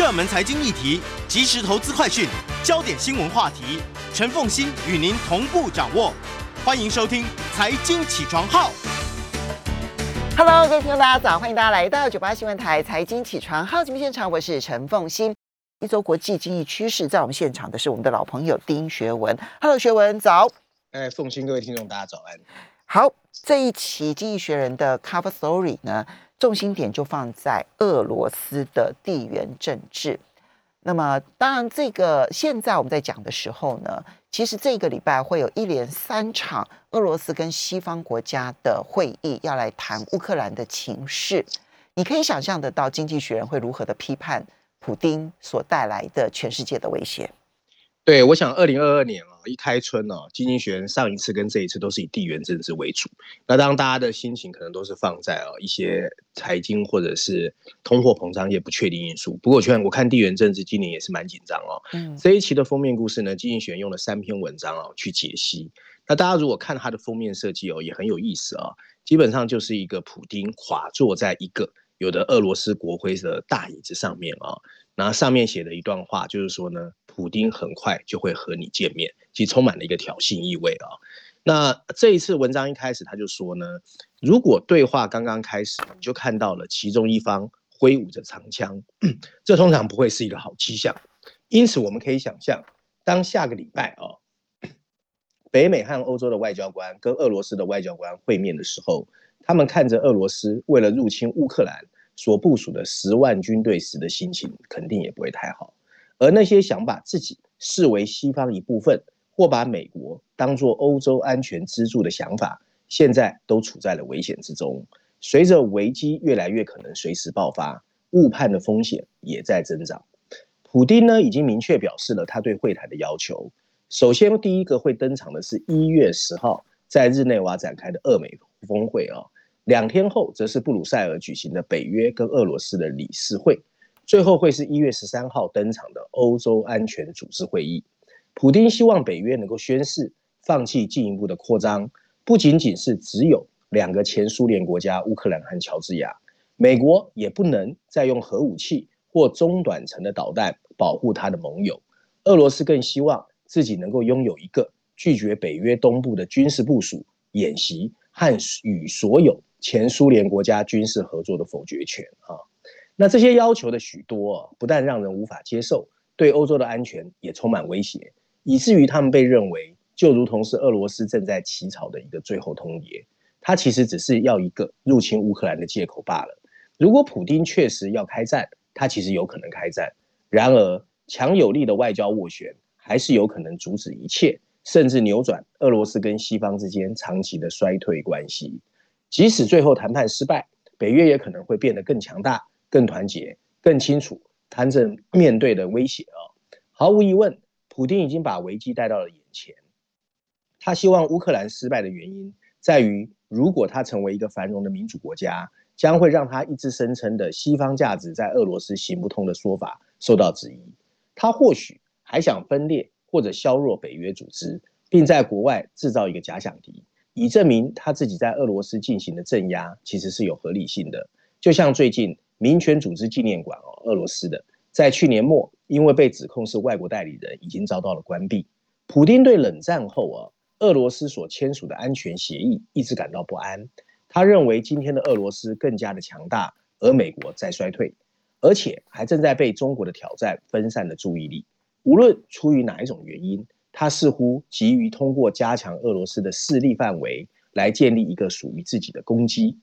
热门财经议题、即时投资快讯、焦点新闻话题，陈凤欣与您同步掌握。欢迎收听《财经起床号》。Hello，各位听众，大家早！欢迎大家来到九八新闻台财经起床号节目现场，我是陈凤欣。一周国际经济趋势，在我们现场的是我们的老朋友丁学文。Hello，学文早。哎，凤欣，各位听众，大家早安。好，这一期《经济学人》的 Cover Story 呢，重心点就放在俄罗斯的地缘政治。那么，当然，这个现在我们在讲的时候呢，其实这个礼拜会有一连三场俄罗斯跟西方国家的会议，要来谈乌克兰的情势。你可以想象得到，《经济学人》会如何的批判普丁所带来的全世界的威胁。对，我想二零二二年，一开春哦，基金学人上一次跟这一次都是以地缘政治为主。那当大家的心情可能都是放在哦一些财经或者是通货膨胀一些不确定因素。不过我觉得我看地缘政治今年也是蛮紧张哦。嗯这一期的封面故事呢，基金学人用了三篇文章哦去解析。那大家如果看它的封面设计哦，也很有意思啊、基本上就是一个普丁垮坐在一个有的俄罗斯国徽的大椅子上面啊、然后上面写的一段话就是说呢，普丁很快就会和你见面，其实充满了一个挑衅意味啊。那这一次文章一开始他就说呢，如果对话刚刚开始，你就看到了其中一方挥舞着长枪，这通常不会是一个好迹象。因此，我们可以想象，当下个礼拜啊，北美和欧洲的外交官跟俄罗斯的外交官会面的时候，他们看着俄罗斯为了入侵乌克兰所部署的十万军队时的心情，肯定也不会太好。而那些想把自己视为西方一部分，或把美国当作欧洲安全支柱的想法，现在都处在了危险之中。随着危机越来越可能随时爆发，误判的风险也在增长。普丁呢，已经明确表示了他对会谈的要求。首先，第一个会登场的是一月十号在日内瓦展开的俄美峰会啊，两天后则是布鲁塞尔举行的北约跟俄罗斯的理事会，最后会是一月十三号登场的欧洲安全组织会议。普丁希望北约能够宣誓放弃进一步的扩张，不仅仅是只有两个前苏联国家乌克兰和乔治亚，美国也不能再用核武器或中短程的导弹保护他的盟友。俄罗斯更希望自己能够拥有一个拒绝北约东部的军事部署、演习和与所有前苏联国家军事合作的否决权啊。那这些要求的许多、不但让人无法接受，对欧洲的安全也充满威胁，以至于他们被认为就如同是俄罗斯正在起草的一个最后通牒。它其实只是要一个入侵乌克兰的借口罢了。如果普丁确实要开战，他其实有可能开战。然而，强有力的外交斡旋还是有可能阻止一切，甚至扭转俄罗斯跟西方之间长期的衰退关系。即使最后谈判失败，北约也可能会变得更强大、更团结、更清楚谈着面对的威胁啊、毫无疑问，普丁已经把危机带到了眼前。他希望乌克兰失败的原因在于，如果他成为一个繁荣的民主国家，将会让他一直声称的西方价值在俄罗斯行不通的说法受到质疑。他或许还想分裂或者削弱北约组织，并在国外制造一个假想敌，以证明他自己在俄罗斯进行的镇压其实是有合理性的。就像最近民权组织纪念馆哦，俄罗斯的，在去年末因为被指控是外国代理人，已经遭到了关闭。普丁对冷战后啊，俄罗斯所签署的安全协议一直感到不安。他认为今天的俄罗斯更加的强大，而美国在衰退，而且还正在被中国的挑战分散了注意力。无论出于哪一种原因，他似乎急于通过加强俄罗斯的势力范围来建立一个属于自己的攻击。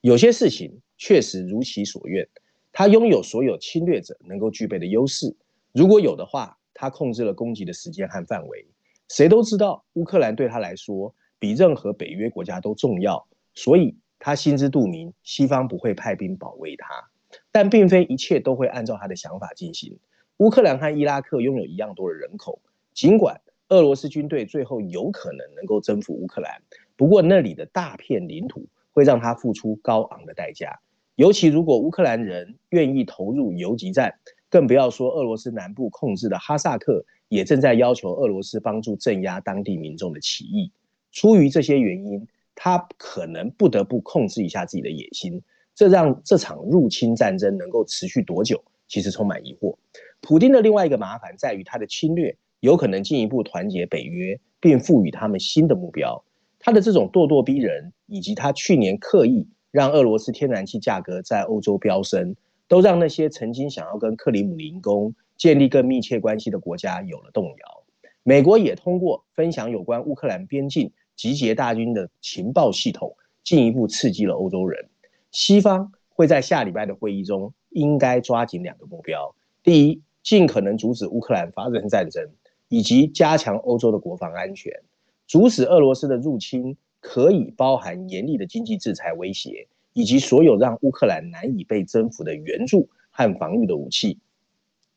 有些事情确实如其所愿，他拥有所有侵略者能够具备的优势。如果有的话，他控制了攻击的时间和范围。谁都知道，乌克兰对他来说比任何北约国家都重要，所以他心知肚明，西方不会派兵保卫他。但并非一切都会按照他的想法进行。乌克兰和伊拉克拥有一样多的人口，尽管俄罗斯军队最后有可能能够征服乌克兰，不过那里的大片领土会让他付出高昂的代价。尤其如果乌克兰人愿意投入游击战，更不要说俄罗斯南部控制的哈萨克也正在要求俄罗斯帮助镇压当地民众的起义。出于这些原因，他可能不得不控制一下自己的野心。这让这场入侵战争能够持续多久，其实充满疑惑。普京的另外一个麻烦在于他的侵略有可能进一步团结北约，并赋予他们新的目标。他的这种咄咄逼人，以及他去年刻意让俄罗斯天然气价格在欧洲飙升，都让那些曾经想要跟克里姆林宫建立更密切关系的国家有了动摇。美国也通过分享有关乌克兰边境集结大军的情报系统，进一步刺激了欧洲人。西方会在下礼拜的会议中，应该抓紧两个目标：第一，尽可能阻止乌克兰发生战争，以及加强欧洲的国防安全。阻止俄罗斯的入侵，可以包含严厉的经济制裁威胁，以及所有让乌克兰难以被征服的援助和防御的武器。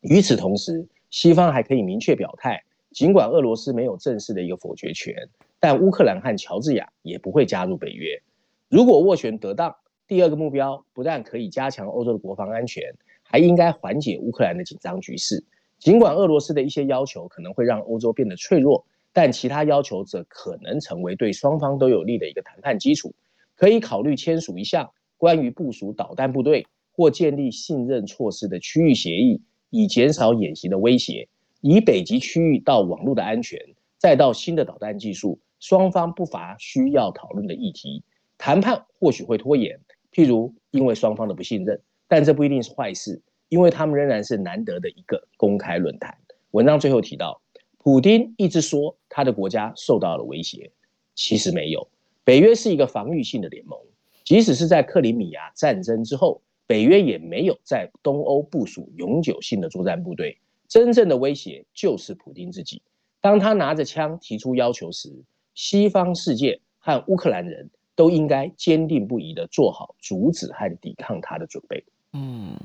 与此同时，西方还可以明确表态，尽管俄罗斯没有正式的一个否决权，但乌克兰和乔治亚也不会加入北约。如果斡旋得当，第二个目标不但可以加强欧洲的国防安全，还应该缓解乌克兰的紧张局势。尽管俄罗斯的一些要求可能会让欧洲变得脆弱。但其他要求则可能成为对双方都有利的一个谈判基础，可以考虑签署一项关于部署导弹部队或建立信任措施的区域协议，以减少演习的威胁。以北极区域到网络的安全，再到新的导弹技术，双方不乏需要讨论的议题。谈判或许会拖延，譬如因为双方的不信任，但这不一定是坏事，因为他们仍然是难得的一个公开论坛。文章最后提到。普京一直说他的国家受到了威胁，其实没有。北约是一个防御性的联盟，即使是在克里米亚战争之后，北约也没有在东欧部署永久性的作战部队。真正的威胁就是普京自己。当他拿着枪提出要求时，西方世界和乌克兰人都应该坚定不移地做好阻止和抵抗他的准备。嗯。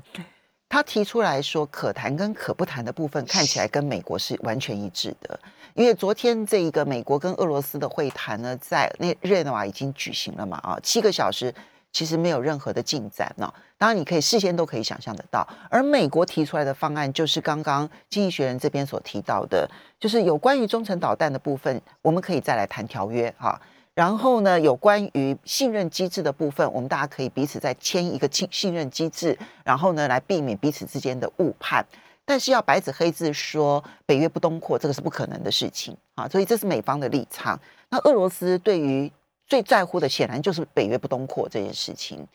他提出来说，可谈跟可不谈的部分看起来跟美国是完全一致的，因为昨天这一个美国跟俄罗斯的会谈呢，在那日内瓦已经举行了嘛，啊，七个小时其实没有任何的进展呢。当然，你可以事先都可以想象得到，而美国提出来的方案就是刚刚经济学人这边所提到的，就是有关于中程导弹的部分，我们可以再来谈条约哈。然后呢，有关于信任机制的部分，我们大家可以彼此再签一个信信任机制，然后呢，来避免彼此之间的误判。但是要白纸黑字说北约不东扩，这个是不可能的事情啊！所以这是美方的立场。那俄罗斯对于最在乎的，显然就是北约不东扩这件事情。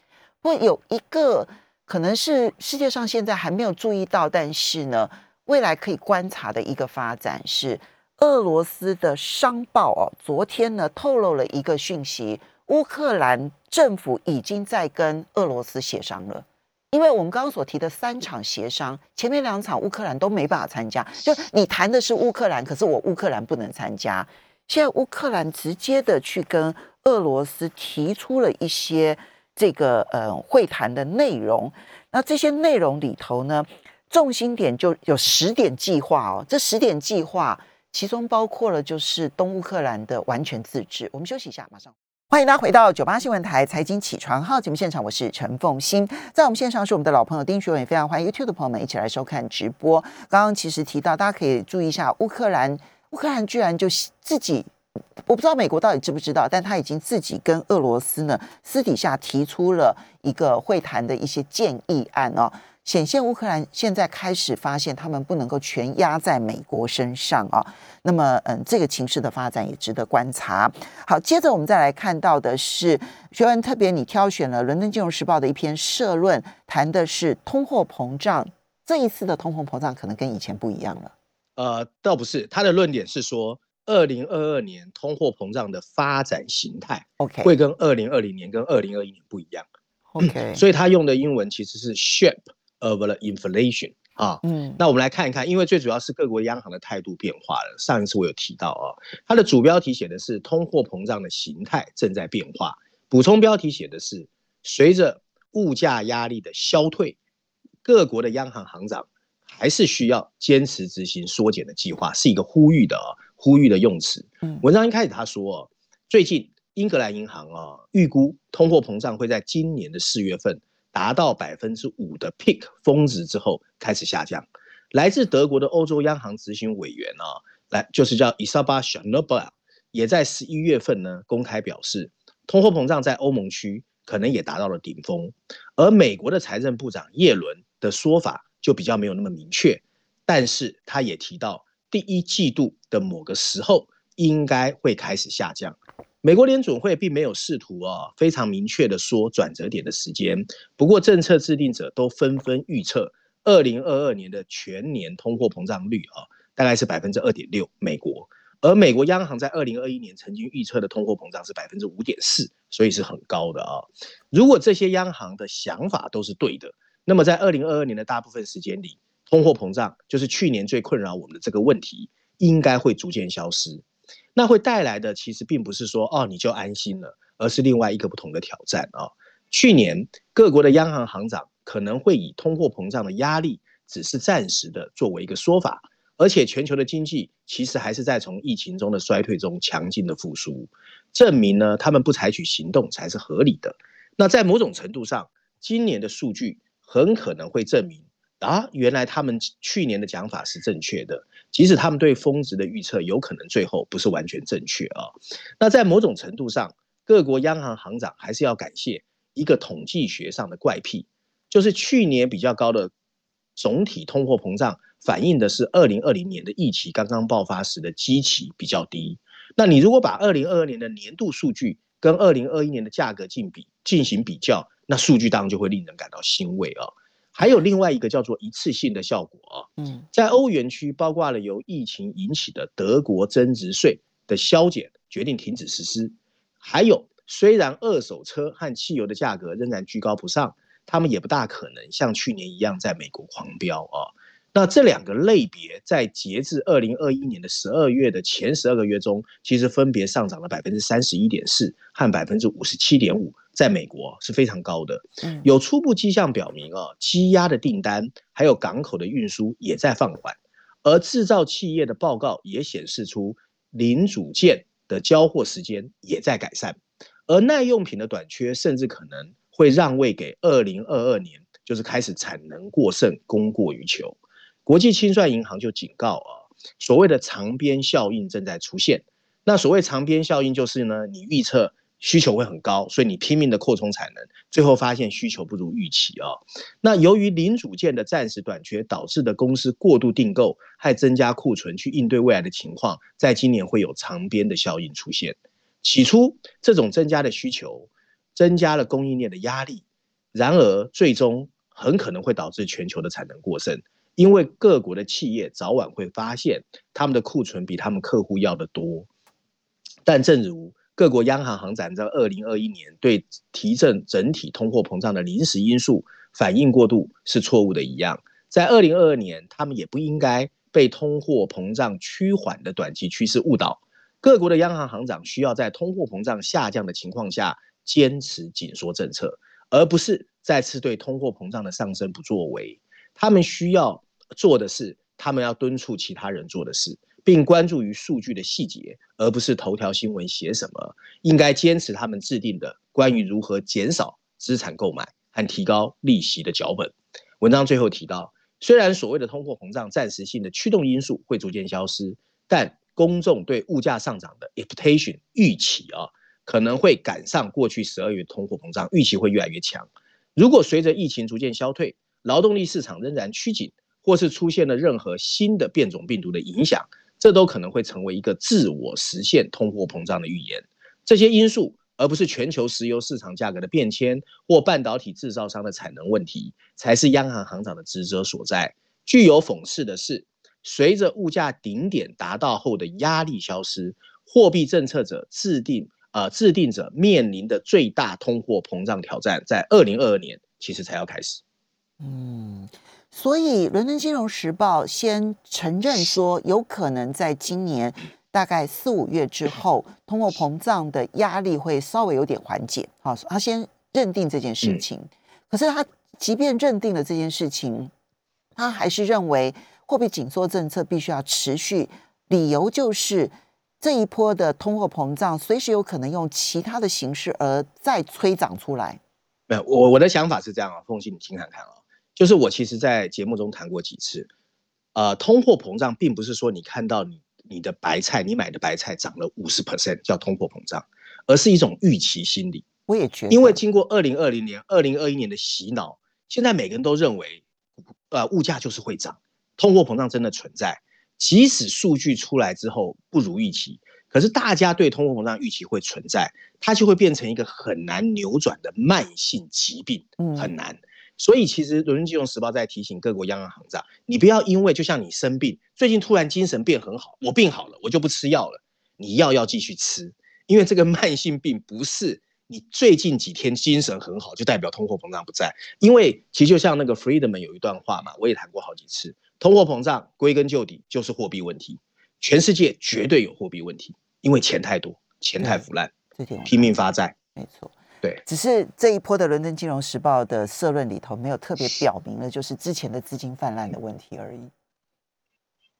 不过有一个可能是世界上现在还没有注意到，但是呢，未来可以观察的一个发展是。俄罗斯的商报哦，昨天呢透露了一个讯息，乌克兰政府已经在跟俄罗斯协商了。因为我们刚刚所提的三场协商，前面两场乌克兰都没办法参加，就你谈的是乌克兰，可是我乌克兰不能参加。现在乌克兰直接的去跟俄罗斯提出了一些这个呃会谈的内容，那这些内容里头呢，重心点就有十点计划哦，这十点计划。其中包括了就是东乌克兰的完全自治。我们休息一下，马上欢迎大家回到九八新闻台财经起床号节目现场，我是陈凤欣，在我们线上是我们的老朋友丁学文，也非常欢迎 YouTube 的朋友们一起来收看直播。刚刚其实提到，大家可以注意一下，乌克兰，乌克兰居然就自己，我不知道美国到底知不知道，但他已经自己跟俄罗斯呢私底下提出了一个会谈的一些建议案哦。显现乌克兰现在开始发现，他们不能够全压在美国身上啊。那么，嗯，这个情势的发展也值得观察。好，接着我们再来看到的是，学文特别你挑选了《伦敦金融时报》的一篇社论，谈的是通货膨胀。这一次的通货膨胀可能跟以前不一样了。呃，倒不是，他的论点是说，二零二二年通货膨胀的发展形态，OK，会跟二零二零年跟二零二一年不一样。OK，所以他用的英文其实是 shape。Of the inflation 啊，嗯，那我们来看一看，因为最主要是各国央行的态度变化了。上一次我有提到啊，它的主标题写的是通货膨胀的形态正在变化，补充标题写的是随着物价压力的消退，各国的央行行长还是需要坚持执行缩减的计划，是一个呼吁的呼吁的用词。嗯，文章一开始他说，最近英格兰银行啊预估通货膨胀会在今年的四月份。达到百分之五的 peak 峰值之后开始下降。来自德国的欧洲央行执行委员啊，来就是叫伊莎巴·小诺贝尔，也在十一月份呢公开表示，通货膨胀在欧盟区可能也达到了顶峰。而美国的财政部长耶伦的说法就比较没有那么明确，但是他也提到第一季度的某个时候应该会开始下降。美国联准会并没有试图啊非常明确的说转折点的时间，不过政策制定者都纷纷预测，二零二二年的全年通货膨胀率啊大概是百分之二点六，美国，而美国央行在二零二一年曾经预测的通货膨胀是百分之五点四，所以是很高的啊。如果这些央行的想法都是对的，那么在二零二二年的大部分时间里，通货膨胀就是去年最困扰我们的这个问题，应该会逐渐消失。那会带来的其实并不是说哦你就安心了，而是另外一个不同的挑战啊。去年各国的央行行长可能会以通货膨胀的压力只是暂时的作为一个说法，而且全球的经济其实还是在从疫情中的衰退中强劲的复苏，证明呢他们不采取行动才是合理的。那在某种程度上，今年的数据很可能会证明啊，原来他们去年的讲法是正确的。即使他们对峰值的预测有可能最后不是完全正确啊，那在某种程度上，各国央行行长还是要感谢一个统计学上的怪癖，就是去年比较高的总体通货膨胀，反映的是二零二零年的疫情刚刚爆发时的基期比较低。那你如果把二零二二年的年度数据跟二零二一年的价格进比进行比较，那数据当然就会令人感到欣慰啊。还有另外一个叫做一次性的效果啊，嗯，在欧元区，包括了由疫情引起的德国增值税的削减决定停止实施，还有虽然二手车和汽油的价格仍然居高不上，他们也不大可能像去年一样在美国狂飙啊。那这两个类别在截至二零二一年的十二月的前十二个月中，其实分别上涨了百分之三十一点四和百分之五十七点五。在美国是非常高的，有初步迹象表明啊，积压的订单还有港口的运输也在放缓，而制造企业的报告也显示出零组件的交货时间也在改善，而耐用品的短缺甚至可能会让位给二零二二年，就是开始产能过剩，供过于求。国际清算银行就警告啊，所谓的长边效应正在出现。那所谓长边效应就是呢，你预测。需求会很高，所以你拼命的扩充产能，最后发现需求不如预期啊。那由于零组件的暂时短缺导致的公司过度订购，还增加库存去应对未来的情况，在今年会有长边的效应出现。起初，这种增加的需求增加了供应链的压力，然而最终很可能会导致全球的产能过剩，因为各国的企业早晚会发现他们的库存比他们客户要的多。但正如各国央行行长在二零二一年对提振整体通货膨胀的临时因素反应过度是错误的一样，在二零二二年，他们也不应该被通货膨胀趋缓的短期趋势误导。各国的央行行长需要在通货膨胀下降的情况下坚持紧缩政策，而不是再次对通货膨胀的上升不作为。他们需要做的是，他们要敦促其他人做的事。并关注于数据的细节，而不是头条新闻写什么。应该坚持他们制定的关于如何减少资产购买和提高利息的脚本。文章最后提到，虽然所谓的通货膨胀暂时性的驱动因素会逐渐消失，但公众对物价上涨的 expectation 预期啊，可能会赶上过去十二月通货膨胀预期会越来越强。如果随着疫情逐渐消退，劳动力市场仍然趋紧，或是出现了任何新的变种病毒的影响。这都可能会成为一个自我实现通货膨胀的预言。这些因素，而不是全球石油市场价格的变迁或半导体制造商的产能问题，才是央行行长的职责所在。具有讽刺的是，随着物价顶点达到后的压力消失，货币政策者制定呃制定者面临的最大通货膨胀挑战，在二零二二年其实才要开始。嗯。所以，《伦敦金融时报》先承认说，有可能在今年大概四五月之后，通货膨胀的压力会稍微有点缓解。好，他先认定这件事情。可是，他即便认定了这件事情，他还是认为货币紧缩政策必须要持续。理由就是这一波的通货膨胀随时有可能用其他的形式而再催长出来。没有，我我的想法是这样啊，凤信，你听看看啊。就是我其实，在节目中谈过几次，呃，通货膨胀并不是说你看到你你的白菜，你买的白菜涨了五十 percent 叫通货膨胀，而是一种预期心理。我也觉得，因为经过二零二零年、二零二一年的洗脑，现在每个人都认为呃物价就是会涨，通货膨胀真的存在。即使数据出来之后不如预期，可是大家对通货膨胀预期会存在，它就会变成一个很难扭转的慢性疾病，很难。所以其实《伦敦金融时报》在提醒各国央行行长，你不要因为就像你生病，最近突然精神变很好，我病好了，我就不吃药了，你药要继续吃，因为这个慢性病不是你最近几天精神很好就代表通货膨胀不在，因为其实就像那个 Friedman 有一段话嘛，我也谈过好几次。通货膨胀归根究底就是货币问题，全世界绝对有货币问题，因为钱太多，钱太腐烂，拼命发债。没错，对。只是这一波的《伦敦金融时报》的社论里头没有特别表明了，就是之前的资金泛滥的问题而已。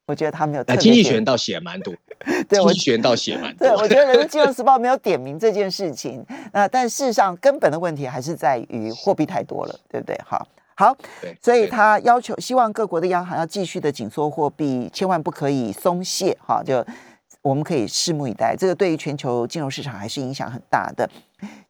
我觉得他没有。经济学人倒写蛮多，对，经济学人倒写蛮多。对，我觉得《伦敦金融时报》没有点名这件事情，那但事实上根本的问题还是在于货币太多了，对不对？好。好，所以他要求希望各国的央行要继续的紧缩货币，千万不可以松懈。哈，就我们可以拭目以待。这个对于全球金融市场还是影响很大的。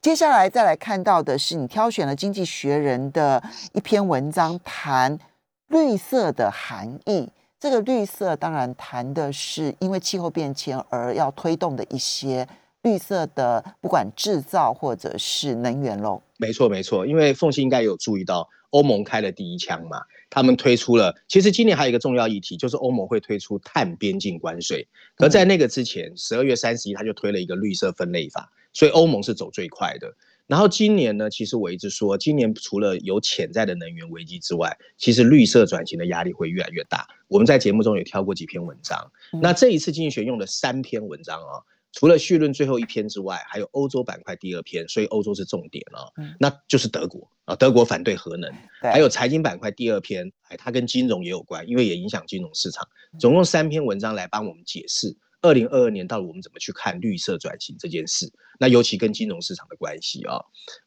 接下来再来看到的是，你挑选了《经济学人》的一篇文章，谈绿色的含义。这个绿色当然谈的是因为气候变迁而要推动的一些绿色的，不管制造或者是能源喽。没错，没错。因为凤欣应该有注意到。欧盟开了第一枪嘛？他们推出了，其实今年还有一个重要议题，就是欧盟会推出碳边境关税。可在那个之前，十二月三十一他就推了一个绿色分类法，所以欧盟是走最快的。然后今年呢，其实我一直说，今年除了有潜在的能源危机之外，其实绿色转型的压力会越来越大。我们在节目中也挑过几篇文章，那这一次经济学用了三篇文章啊。除了序论最后一篇之外，还有欧洲板块第二篇，所以欧洲是重点啊，那就是德国啊，德国反对核能，还有财经板块第二篇，哎，它跟金融也有关，因为也影响金融市场。总共三篇文章来帮我们解释二零二二年到底我们怎么去看绿色转型这件事，那尤其跟金融市场的关系啊。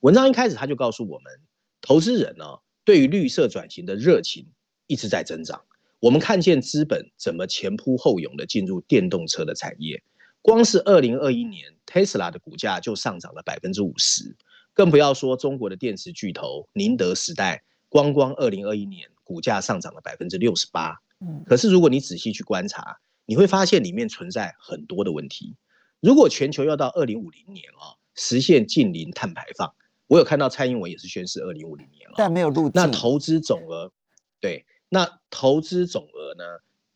文章一开始他就告诉我们，投资人呢对于绿色转型的热情一直在增长，我们看见资本怎么前仆后涌的进入电动车的产业。光是二零二一年，Tesla 的股价就上涨了百分之五十，更不要说中国的电池巨头宁德时代，光光二零二一年股价上涨了百分之六十八。嗯，可是如果你仔细去观察，你会发现里面存在很多的问题。如果全球要到二零五零年啊，实现近零碳排放，我有看到蔡英文也是宣示二零五零年了，但没有路径。那投资总额，对，那投资总额呢，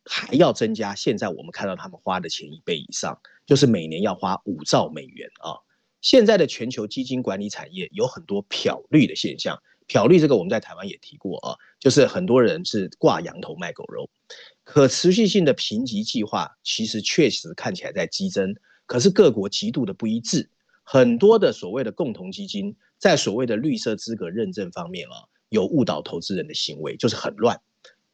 还要增加。现在我们看到他们花的钱一倍以上。就是每年要花五兆美元啊！现在的全球基金管理产业有很多漂绿的现象，漂绿这个我们在台湾也提过啊，就是很多人是挂羊头卖狗肉。可持续性的评级计划其实确实看起来在激增，可是各国极度的不一致，很多的所谓的共同基金在所谓的绿色资格认证方面啊，有误导投资人的行为，就是很乱。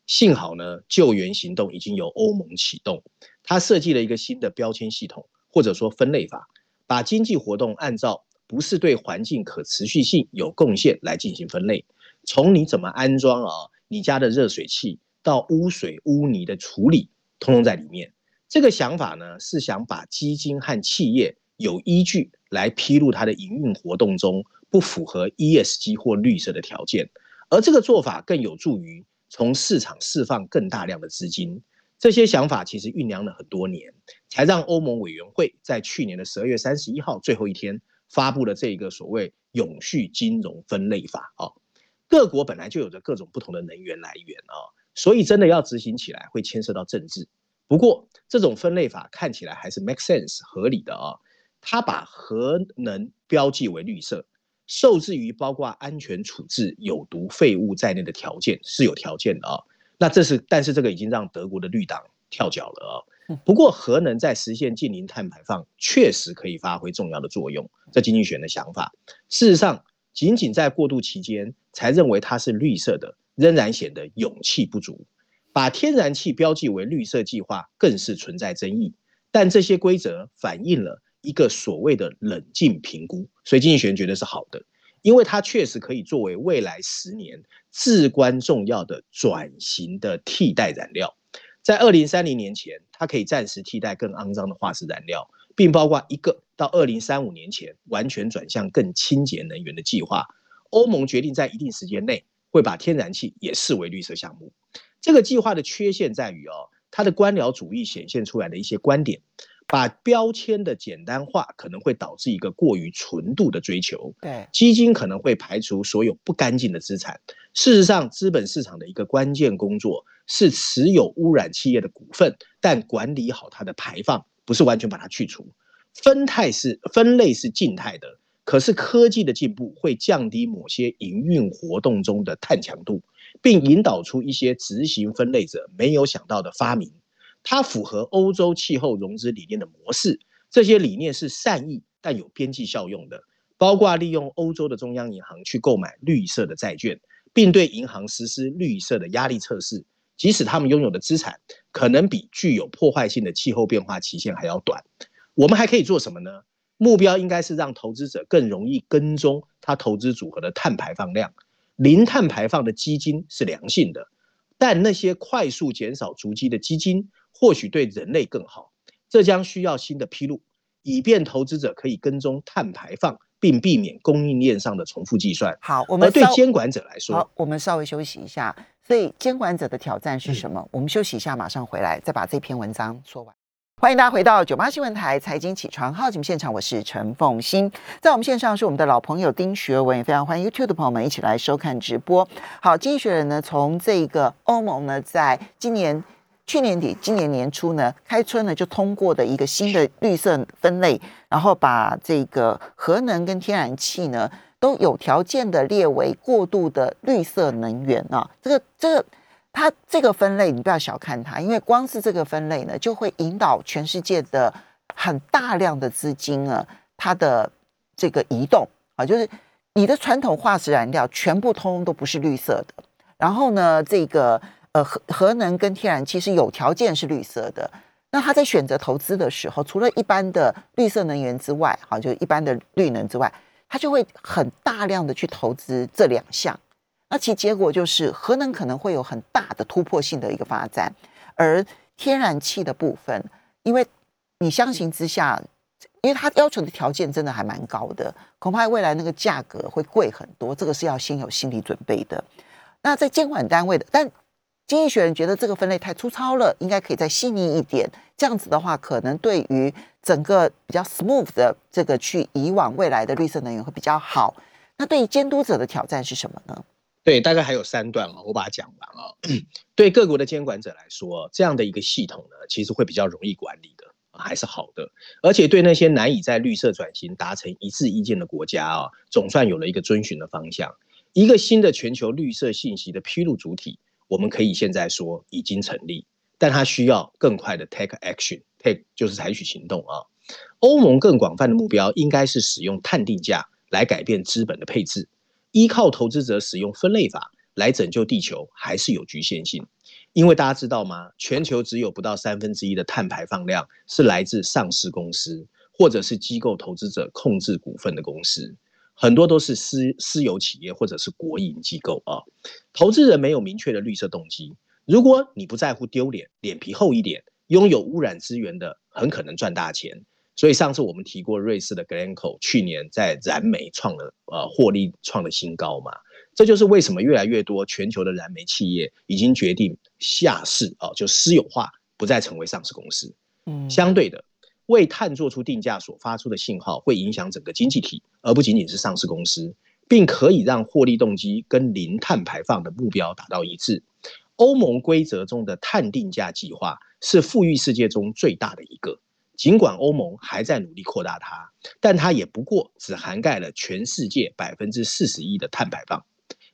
幸好呢，救援行动已经由欧盟启动，它设计了一个新的标签系统，或者说分类法，把经济活动按照不是对环境可持续性有贡献来进行分类。从你怎么安装啊，你家的热水器到污水污泥的处理，通通在里面。这个想法呢，是想把基金和企业有依据来披露它的营运活动中不符合 ESG 或绿色的条件，而这个做法更有助于。从市场释放更大量的资金，这些想法其实酝酿了很多年，才让欧盟委员会在去年的十二月三十一号最后一天发布了这个所谓永续金融分类法啊。各国本来就有着各种不同的能源来源啊，所以真的要执行起来会牵涉到政治。不过这种分类法看起来还是 make sense 合理的啊，它把核能标记为绿色。受制于包括安全处置有毒废物在内的条件是有条件的啊，那这是但是这个已经让德国的绿党跳脚了啊。不过核能在实现近零碳排放确实可以发挥重要的作用，这经济学的想法。事实上，仅仅在过渡期间才认为它是绿色的，仍然显得勇气不足。把天然气标记为绿色计划更是存在争议，但这些规则反映了。一个所谓的冷静评估，所以经济学人觉得是好的，因为它确实可以作为未来十年至关重要的转型的替代燃料。在二零三零年前，它可以暂时替代更肮脏的化石燃料，并包括一个到二零三五年前完全转向更清洁能源的计划。欧盟决定在一定时间内会把天然气也视为绿色项目。这个计划的缺陷在于哦，它的官僚主义显现出来的一些观点。把标签的简单化可能会导致一个过于纯度的追求。对，基金可能会排除所有不干净的资产。事实上，资本市场的一个关键工作是持有污染企业的股份，但管理好它的排放，不是完全把它去除。分态是分类是静态的，可是科技的进步会降低某些营运活动中的碳强度，并引导出一些执行分类者没有想到的发明。它符合欧洲气候融资理念的模式，这些理念是善意但有边际效用的，包括利用欧洲的中央银行去购买绿色的债券，并对银行实施绿色的压力测试，即使他们拥有的资产可能比具有破坏性的气候变化期限还要短。我们还可以做什么呢？目标应该是让投资者更容易跟踪他投资组合的碳排放量，零碳排放的基金是良性的，但那些快速减少足迹的基金。或许对人类更好，这将需要新的披露，以便投资者可以跟踪碳排放，并避免供应链上的重复计算。好，我们对监管者来说，好，我们稍微休息一下。所以监管者的挑战是什么？我们休息一下，马上回来再把这篇文章说完。欢迎大家回到九八新闻台财经起床号节目现场，我是陈凤欣，在我们线上是我们的老朋友丁学文，也非常欢迎 YouTube 的朋友们一起来收看直播。好，经济学人呢，从这个欧盟呢，在今年。去年底、今年年初呢，开春呢就通过的一个新的绿色分类，然后把这个核能跟天然气呢都有条件的列为过渡的绿色能源啊。这个、这个，它这个分类你不要小看它，因为光是这个分类呢，就会引导全世界的很大量的资金啊，它的这个移动啊，就是你的传统化石燃料全部通通都不是绿色的，然后呢，这个。呃，核核能跟天然气是有条件是绿色的。那他在选择投资的时候，除了一般的绿色能源之外，哈，就一般的绿能之外，他就会很大量的去投资这两项。那其结果就是核能可能会有很大的突破性的一个发展，而天然气的部分，因为你相形之下，因为它要求的条件真的还蛮高的，恐怕未来那个价格会贵很多，这个是要先有心理准备的。那在监管单位的，但经济学人觉得这个分类太粗糙了，应该可以再细腻一点。这样子的话，可能对于整个比较 smooth 的这个去以往未来的绿色能源会比较好。那对于监督者的挑战是什么呢？对，大概还有三段啊，我把它讲完啊。对各国的监管者来说，这样的一个系统呢，其实会比较容易管理的，还是好的。而且对那些难以在绿色转型达成一致意见的国家啊，总算有了一个遵循的方向。一个新的全球绿色信息的披露主体。我们可以现在说已经成立，但它需要更快的 take action，take 就是采取行动啊。欧盟更广泛的目标应该是使用碳定价来改变资本的配置，依靠投资者使用分类法来拯救地球还是有局限性。因为大家知道吗？全球只有不到三分之一的碳排放量是来自上市公司或者是机构投资者控制股份的公司。很多都是私私有企业或者是国营机构啊，投资人没有明确的绿色动机。如果你不在乎丢脸，脸皮厚一点，拥有污染资源的很可能赚大钱。所以上次我们提过瑞士的 Glencore 去年在燃煤创了呃获利创了新高嘛，这就是为什么越来越多全球的燃煤企业已经决定下市啊，就私有化，不再成为上市公司。嗯，相对的。为碳做出定价所发出的信号，会影响整个经济体，而不仅仅是上市公司，并可以让获利动机跟零碳排放的目标达到一致。欧盟规则中的碳定价计划是富裕世界中最大的一个，尽管欧盟还在努力扩大它，但它也不过只涵盖了全世界百分之四十一的碳排放。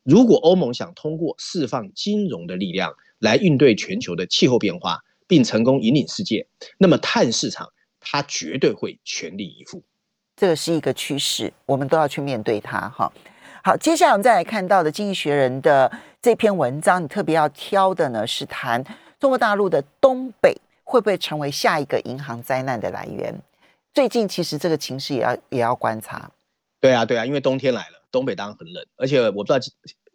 如果欧盟想通过释放金融的力量来应对全球的气候变化，并成功引领世界，那么碳市场。他绝对会全力以赴，这个是一个趋势，我们都要去面对它。哈，好，接下来我们再来看到的《经济学人》的这篇文章，你特别要挑的呢是谈中国大陆的东北会不会成为下一个银行灾难的来源？最近其实这个情势也要也要观察。对啊，对啊，因为冬天来了，东北当然很冷，而且我不知道。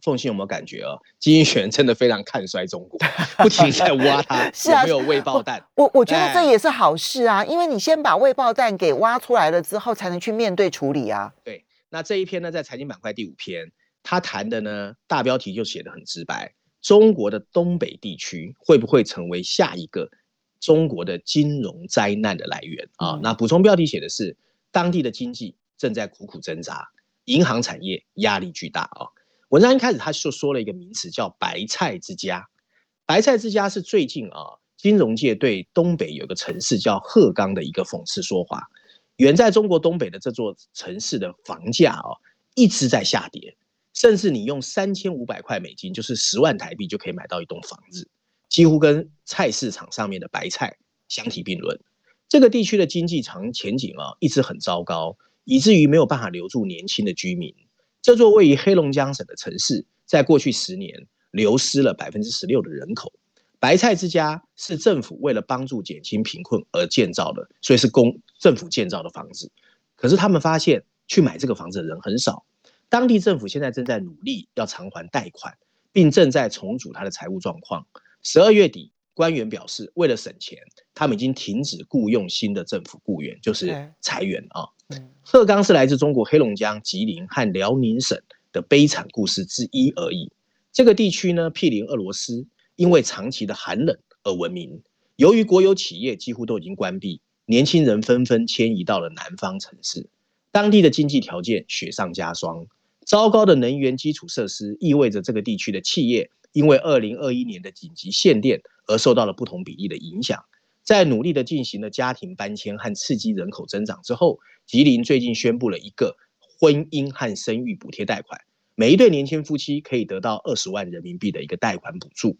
凤信有没有感觉啊？经济学真的非常看衰中国，不停在挖它 有没有未爆弹。我我觉得这也是好事啊，因为你先把未爆弹给挖出来了之后，才能去面对处理啊。对，那这一篇呢，在财经板块第五篇，他谈的呢，大标题就写的很直白：中国的东北地区会不会成为下一个中国的金融灾难的来源啊？那补充标题写的是，当地的经济正在苦苦挣扎，银行产业压力巨大啊。文章一开始他就说了一个名词叫“白菜之家”，白菜之家是最近啊，金融界对东北有个城市叫鹤岗的一个讽刺说法。远在中国东北的这座城市的房价啊，一直在下跌。甚至你用三千五百块美金，就是十万台币，就可以买到一栋房子，几乎跟菜市场上面的白菜相提并论。这个地区的经济长前景啊，一直很糟糕，以至于没有办法留住年轻的居民。这座位于黑龙江省的城市，在过去十年流失了百分之十六的人口。白菜之家是政府为了帮助减轻贫困而建造的，所以是公政府建造的房子。可是他们发现，去买这个房子的人很少。当地政府现在正在努力要偿还贷款，并正在重组他的财务状况。十二月底，官员表示，为了省钱，他们已经停止雇佣新的政府雇员，就是裁员啊。鹤岗是来自中国黑龙江、吉林和辽宁省的悲惨故事之一而已。这个地区呢，毗邻俄罗斯，因为长期的寒冷而闻名。由于国有企业几乎都已经关闭，年轻人纷纷迁移到了南方城市，当地的经济条件雪上加霜。糟糕的能源基础设施意味着这个地区的企业因为二零二一年的紧急限电而受到了不同比例的影响。在努力的进行了家庭搬迁和刺激人口增长之后，吉林最近宣布了一个婚姻和生育补贴贷款，每一对年轻夫妻可以得到二十万人民币的一个贷款补助。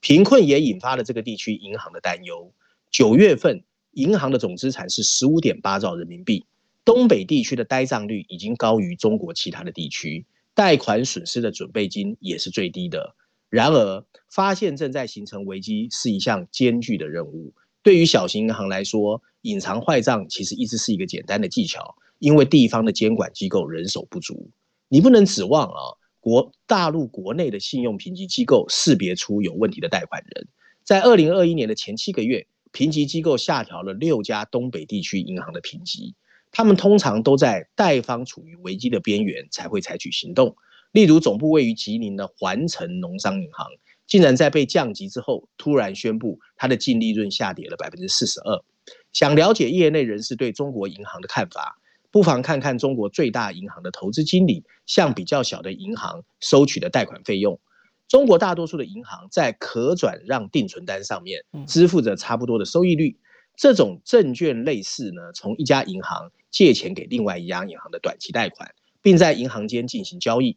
贫困也引发了这个地区银行的担忧。九月份银行的总资产是十五点八兆人民币。东北地区的呆账率已经高于中国其他的地区，贷款损失的准备金也是最低的。然而，发现正在形成危机是一项艰巨的任务。对于小型银行来说，隐藏坏账其实一直是一个简单的技巧，因为地方的监管机构人手不足。你不能指望啊，国大陆国内的信用评级机构识别出有问题的贷款人。在二零二一年的前七个月，评级机构下调了六家东北地区银行的评级。他们通常都在贷方处于危机的边缘才会采取行动。例如，总部位于吉林的环城农商银行，竟然在被降级之后，突然宣布它的净利润下跌了百分之四十二。想了解业内人士对中国银行的看法，不妨看看中国最大银行的投资经理向比较小的银行收取的贷款费用。中国大多数的银行在可转让定存单上面支付着差不多的收益率。这种证券类似呢，从一家银行借钱给另外一家银行的短期贷款，并在银行间进行交易。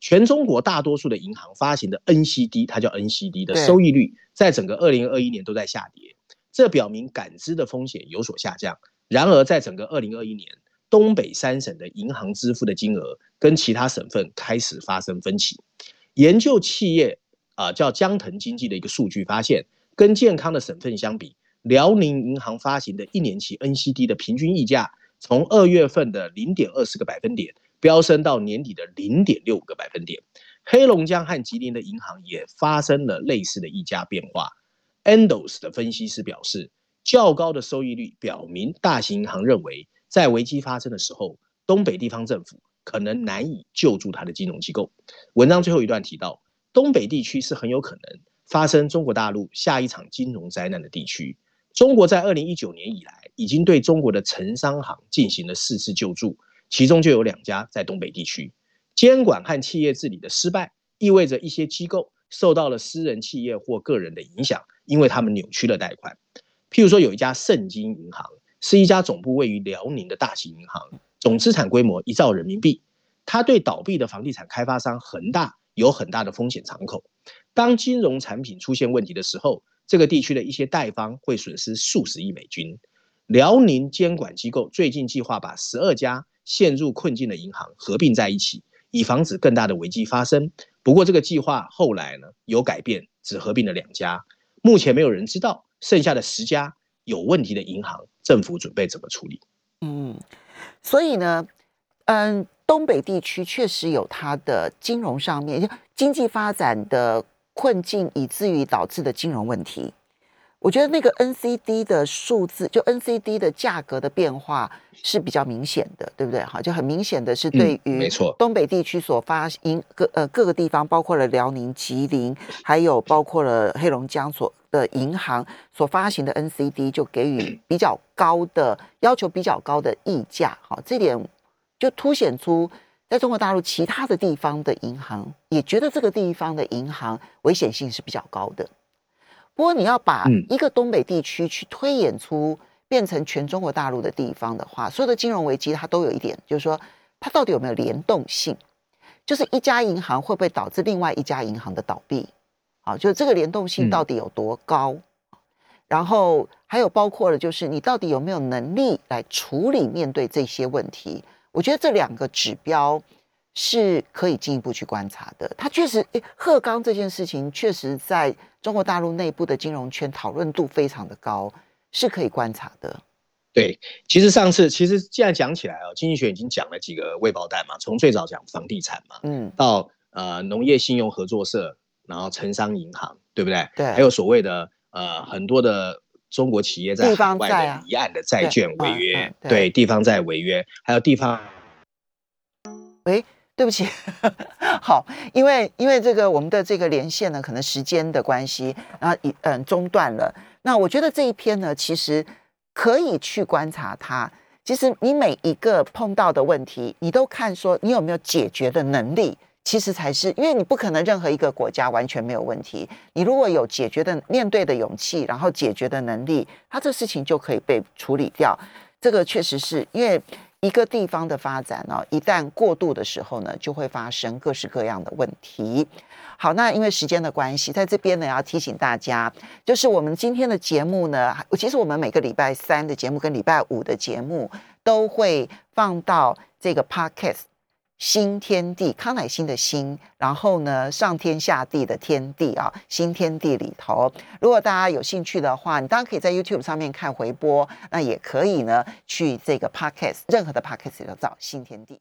全中国大多数的银行发行的 NCD，它叫 NCD 的收益率，在整个二零二一年都在下跌，这表明感知的风险有所下降。然而，在整个二零二一年，东北三省的银行支付的金额跟其他省份开始发生分歧。研究企业啊，叫江腾经济的一个数据发现，跟健康的省份相比。辽宁银行发行的一年期 NCD 的平均溢价，从二月份的零点二四个百分点飙升到年底的零点六个百分点。黑龙江和吉林的银行也发生了类似的溢价变化。Endos 的分析师表示，较高的收益率表明大型银行认为，在危机发生的时候，东北地方政府可能难以救助它的金融机构。文章最后一段提到，东北地区是很有可能发生中国大陆下一场金融灾难的地区。中国在二零一九年以来，已经对中国的城商行进行了四次救助，其中就有两家在东北地区。监管和企业治理的失败，意味着一些机构受到了私人企业或个人的影响，因为他们扭曲了贷款。譬如说，有一家盛京银行，是一家总部位于辽宁的大型银行，总资产规模一兆人民币。它对倒闭的房地产开发商恒大有很大的风险敞口。当金融产品出现问题的时候，这个地区的一些贷方会损失数十亿美金。辽宁监管机构最近计划把十二家陷入困境的银行合并在一起，以防止更大的危机发生。不过，这个计划后来呢有改变，只合并了两家。目前没有人知道剩下的十家有问题的银行，政府准备怎么处理？嗯，所以呢，嗯，东北地区确实有它的金融上面经济发展的。困境以至于导致的金融问题，我觉得那个 NCD 的数字，就 NCD 的价格的变化是比较明显的，对不对？哈，就很明显的是对于没错东北地区所发银各呃各个地方，包括了辽宁、吉林，还有包括了黑龙江所的银行所发行的 NCD，就给予 比较高的要求，比较高的溢价。哈，这点就凸显出在中国大陆其他的地方的银行也觉得这个地方的银行危险性是比较高的。不过你要把嗯一个东北地区去推演出变成全中国大陆的地方的话，所有的金融危机它都有一点，就是说它到底有没有联动性？就是一家银行会不会导致另外一家银行的倒闭？啊，就是这个联动性嗯到底有多高？然后还有包括了，就是你到底有没有能力来处理面对这些问题？我觉得这两个指标是可以进一步去观察的。它确实，诶鹤岗这件事情确实在中国大陆内部的金融圈讨论度非常的高，是可以观察的。对，其实上次其实既然讲起来哦，经济学已经讲了几个未爆弹嘛，从最早讲房地产嘛，嗯，到呃农业信用合作社，然后城商银行，对不对？对还有所谓的呃很多的中国企业在地方海外的离岸的债券违约嗯，对对地方债违约，还有地方对不起，好，因为因为这个我们的这个连线呢，可能时间的关系，然后一嗯中断了。那我觉得这一篇呢，其实可以去观察它。其实你每一个碰到的问题，你都看说你有没有解决的能力，其实才是，因为你不可能任何一个国家完全没有问题。你如果有解决的面对的勇气，然后解决的能力，它这事情就可以被处理掉。这个确实是因为一个地方的发展呢、一旦过度的时候呢，就会发生各式各样的问题。好，那因为时间的关系，在这边呢要提醒大家，就是我们今天的节目呢，其实我们每个礼拜三的节目跟礼拜五的节目都会放到这个 podcast。新天地，康乃馨的新，然后呢，上天下地的天地啊，新天地里头，如果大家有兴趣的话，你当然可以在 YouTube 上面看回播，那也可以呢去这个 Podcast 任何的 Podcast 里头找新天地。